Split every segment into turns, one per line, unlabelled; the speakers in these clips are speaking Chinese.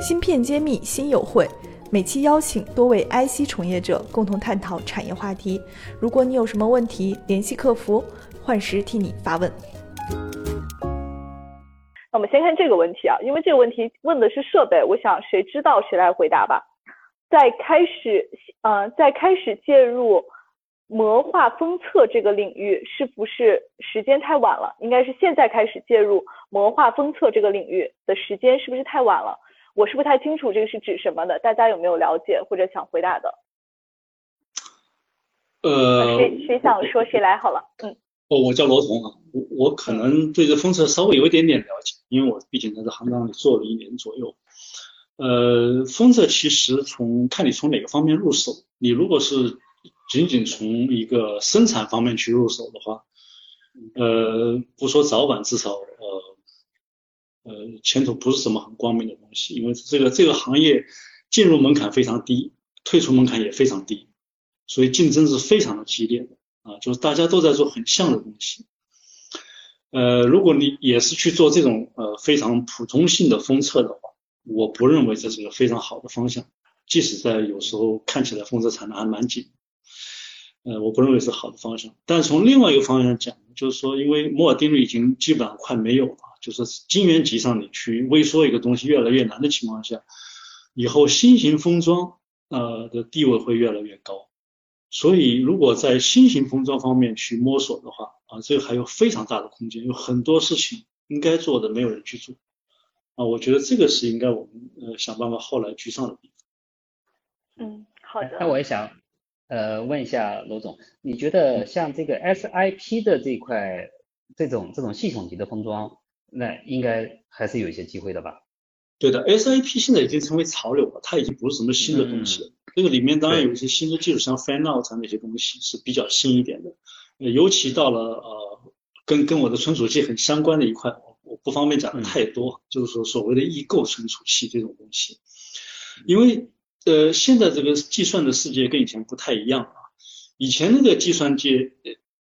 芯片揭秘新友会，每期邀请多位 IC 从业者共同探讨产业话题。如果你有什么问题，联系客服，幻时替你发问。
那我们先看这个问题啊，因为这个问题问的是设备，我想谁知道谁来回答吧。在开始，呃，在开始介入膜化封测这个领域，是不是时间太晚了？应该是现在开始介入膜化封测这个领域的时间是不是太晚了？我是不太清楚这个是指什么的，大家有没有了解或者想回答的？
呃，
谁谁想说谁来好了，嗯。
哦，我叫罗彤啊，我我可能对这封测稍微有一点点了解，因为我毕竟在这行当里做了一年左右。呃，封测其实从看你从哪个方面入手，你如果是仅仅从一个生产方面去入手的话，呃，不说早晚，至少呃呃前途不是什么很光明的东西，因为这个这个行业进入门槛非常低，退出门槛也非常低，所以竞争是非常的激烈的啊，就是大家都在做很像的东西。呃，如果你也是去做这种呃非常普通性的封测的话，我不认为这是个非常好的方向，即使在有时候看起来封测产能还蛮紧，呃，我不认为是好的方向。但从另外一个方向讲，就是说，因为摩尔定律已经基本上快没有了，就是晶圆级上你去微缩一个东西越来越难的情况下，以后新型封装呃的地位会越来越高。所以，如果在新型封装方面去摸索的话，啊，这个还有非常大的空间，有很多事情应该做的没有人去做。啊，我觉得这个是应该我们呃想办法后来居上的地
方。嗯，好的。
那我也想呃问一下罗总，你觉得像这个 SIP 的这块这种这种系统级的封装，那应该还是有一些机会的吧？
对的，SIP 现在已经成为潮流了，它已经不是什么新的东西了。这个里面当然有一些新的技术，像 Fan Out 那些东西是比较新一点的。尤其到了呃跟跟我的存储器很相关的一块。我不方便讲的太多，就是说所谓的异构存储器这种东西，因为呃现在这个计算的世界跟以前不太一样啊，以前那个计算机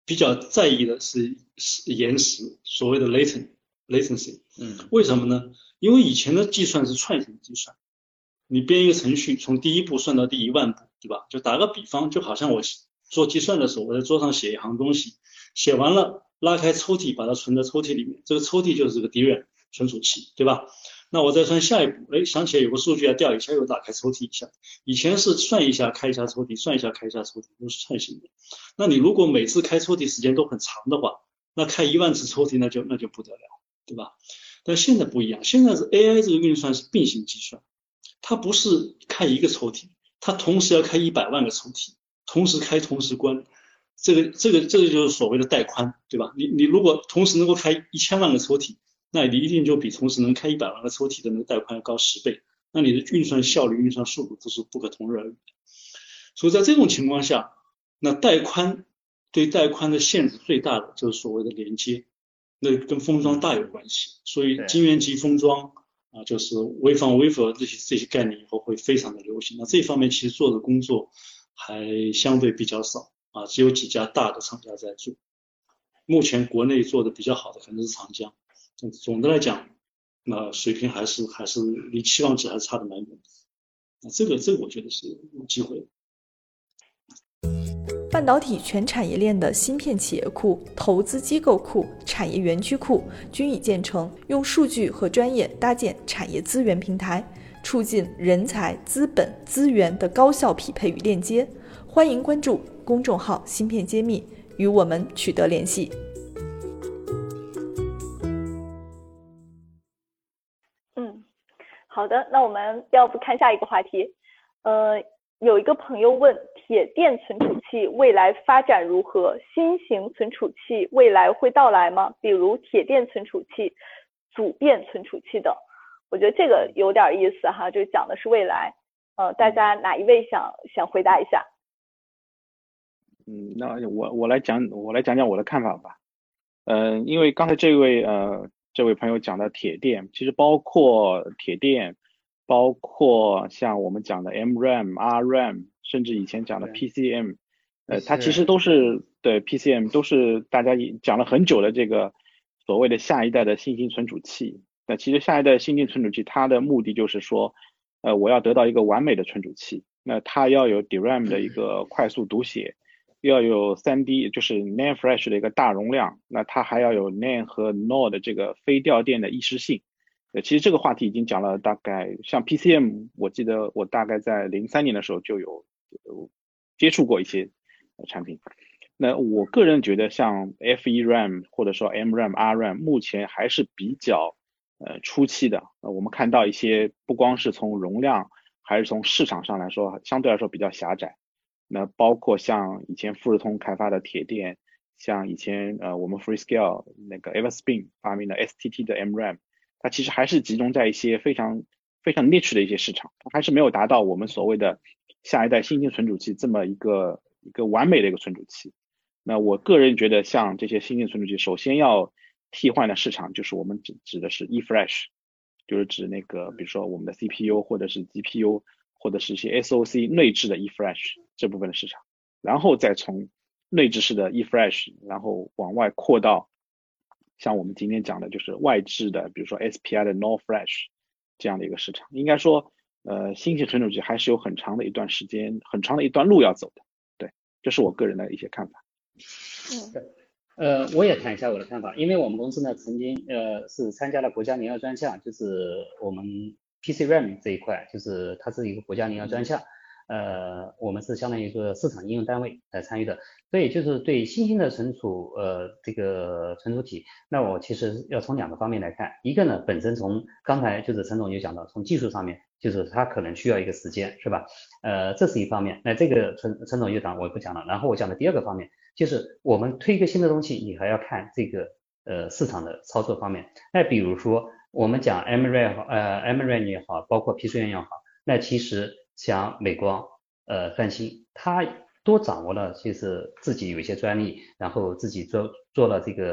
比较在意的是是延时，所谓的 latent latency，
嗯，
为什么呢？因为以前的计算是串行计算，你编一个程序从第一步算到第一万步，对吧？就打个比方，就好像我做计算的时候，我在桌上写一行东西，写完了。拉开抽屉，把它存在抽屉里面，这个抽屉就是这个 DRAM 存储器，对吧？那我再算下一步，哎，想起来有个数据要调一下，又打开抽屉一下。以前是算一下开一下抽屉，算一下开一下抽屉，都是串行的。那你如果每次开抽屉时间都很长的话，那开一万次抽屉那就那就不得了，对吧？但现在不一样，现在是 AI 这个运算是并行计算，它不是开一个抽屉，它同时要开一百万个抽屉，同时开同时关。这个这个这个就是所谓的带宽，对吧？你你如果同时能够开一千万个抽屉，那你一定就比同时能开一百万个抽屉的那个带宽要高十倍，那你的运算效率、运算速度都是不可同日而语的。所以在这种情况下，那带宽对带宽的限制最大的就是所谓的连接，那跟封装大有关系。所以晶圆级封装啊，就是微放微佛这些这些概念以后会非常的流行。那这方面其实做的工作还相对比较少。啊，只有几家大的厂家在做，目前国内做的比较好的可能是长江。总总的来讲，那水平还是还是离期望值还是差的蛮远的。那这个这个我觉得是有机会。
半导体全产业链的芯片企业库、投资机构库、产业园区库均已建成，用数据和专业搭建产业资源平台，促进人才、资本、资源的高效匹配与链接。欢迎关注公众号“芯片揭秘”，与我们取得联系。
嗯，好的，那我们要不看下一个话题？呃，有一个朋友问：铁电存储器未来发展如何？新型存储器未来会到来吗？比如铁电存储器、组变存储器等。我觉得这个有点意思哈，就讲的是未来。呃，大家哪一位想想回答一下？
嗯，那我我来讲，我来讲讲我的看法吧。嗯，因为刚才这位呃这位朋友讲的铁电，其实包括铁电，包括像我们讲的 MRAM、RRAM，甚至以前讲的 PCM，呃，它其实都是对 PCM 都是大家讲了很久的这个所谓的下一代的新型存储器。那其实下一代新型存储器它的目的就是说，呃，我要得到一个完美的存储器，那它要有 DRAM 的一个快速读写，要有 3D 就是 NAND Flash 的一个大容量，那它还要有 NAND 和 NOR 的这个非掉电的易失性。呃，其实这个话题已经讲了大概，像 PCM，我记得我大概在零三年的时候就有接触过一些产品。那我个人觉得，像 FERAM 或者说 MRAM、RRAM，目前还是比较呃初期的。呃，我们看到一些不光是从容量，还是从市场上来说，相对来说比较狭窄。那包括像以前富士通开发的铁电，像以前呃我们 Freescale 那个 Everspin 发明的 STT 的 MRAM。它其实还是集中在一些非常非常 niche 的一些市场，它还是没有达到我们所谓的下一代新型存储器这么一个一个完美的一个存储器。那我个人觉得，像这些新型存储器，首先要替换的市场就是我们指指的是 eFlash，就是指那个比如说我们的 CPU 或者是 GPU 或者是一些 SOC 内置的 eFlash 这部分的市场，然后再从内置式的 eFlash，然后往外扩到。像我们今天讲的，就是外置的，比如说 SPI 的 NOR Flash 这样的一个市场，应该说，呃，新型存储器还是有很长的一段时间，很长的一段路要走的。对，这是我个人的一些看法。
嗯，呃，我也谈一下我的看法，因为我们公司呢，曾经呃是参加了国家零幺专项，就是我们 PCRAM 这一块，就是它是一个国家零幺专项。呃，我们是相当于说市场应用单位来参与的，所以就是对新兴的存储，呃，这个存储体，那我其实要从两个方面来看，一个呢，本身从刚才就是陈总就讲到，从技术上面，就是它可能需要一个时间，是吧？呃，这是一方面，那这个陈陈总就讲，我也不讲了。然后我讲的第二个方面，就是我们推一个新的东西，你还要看这个呃市场的操作方面。那比如说我们讲 m r a 呃 m r a 也好，包括 PCM 也好，那其实。像美光、呃三星，它都掌握了，其实自己有一些专利，然后自己做做了这个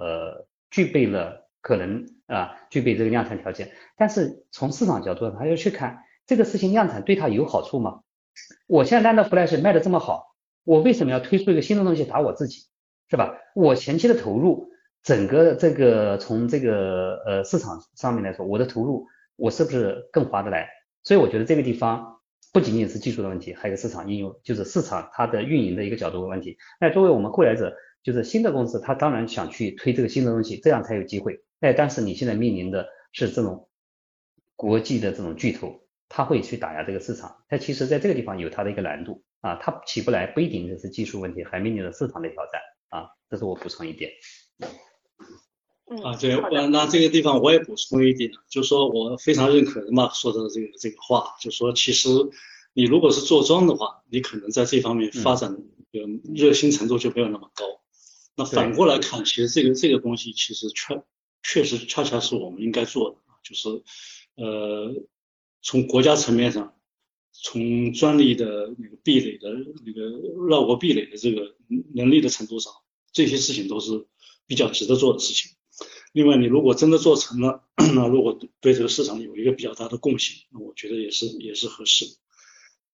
呃，具备了可能啊，具备这个量产条件。但是从市场角度，他要去看这个事情量产对他有好处吗？我现在 NAND Flash 卖的这么好，我为什么要推出一个新的东西打我自己，是吧？我前期的投入，整个这个从这个呃市场上面来说，我的投入我是不是更划得来？所以我觉得这个地方。不仅仅是技术的问题，还有市场应用，就是市场它的运营的一个角度的问题。那作为我们后来者，就是新的公司，他当然想去推这个新的东西，这样才有机会。哎，但是你现在面临的是这种国际的这种巨头，他会去打压这个市场。它其实在这个地方有它的一个难度啊，它起不来，不一定是技术问题，还面临着市场的挑战啊。这是我补充一点。
啊，对，那这个地方我也补充一点，就是说我非常认可马说的这个这个话，就是说其实你如果是做庄的话，你可能在这方面发展的热心程度就没有那么高。那反过来看，其实这个这个东西其实确确实恰恰是我们应该做的，就是呃从国家层面上，从专利的那个壁垒的那个绕过壁垒的这个能力的程度上，这些事情都是比较值得做的事情。另外，你如果真的做成了，那如果对这个市场有一个比较大的贡献，那我觉得也是也是合适。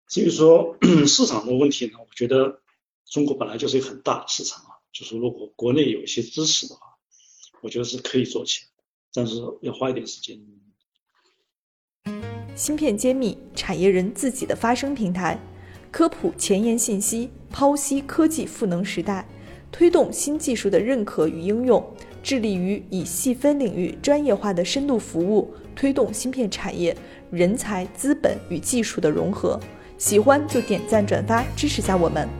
至于说 市场的问题呢，我觉得中国本来就是一个很大的市场啊，就是如果国内有一些支持的话，我觉得是可以做起来，但是要花一点时间。
芯片揭秘，产业人自己的发声平台，科普前沿信息，剖析科技赋能时代，推动新技术的认可与应用。致力于以细分领域专业化的深度服务，推动芯片产业人才、资本与技术的融合。喜欢就点赞转发支持下我们。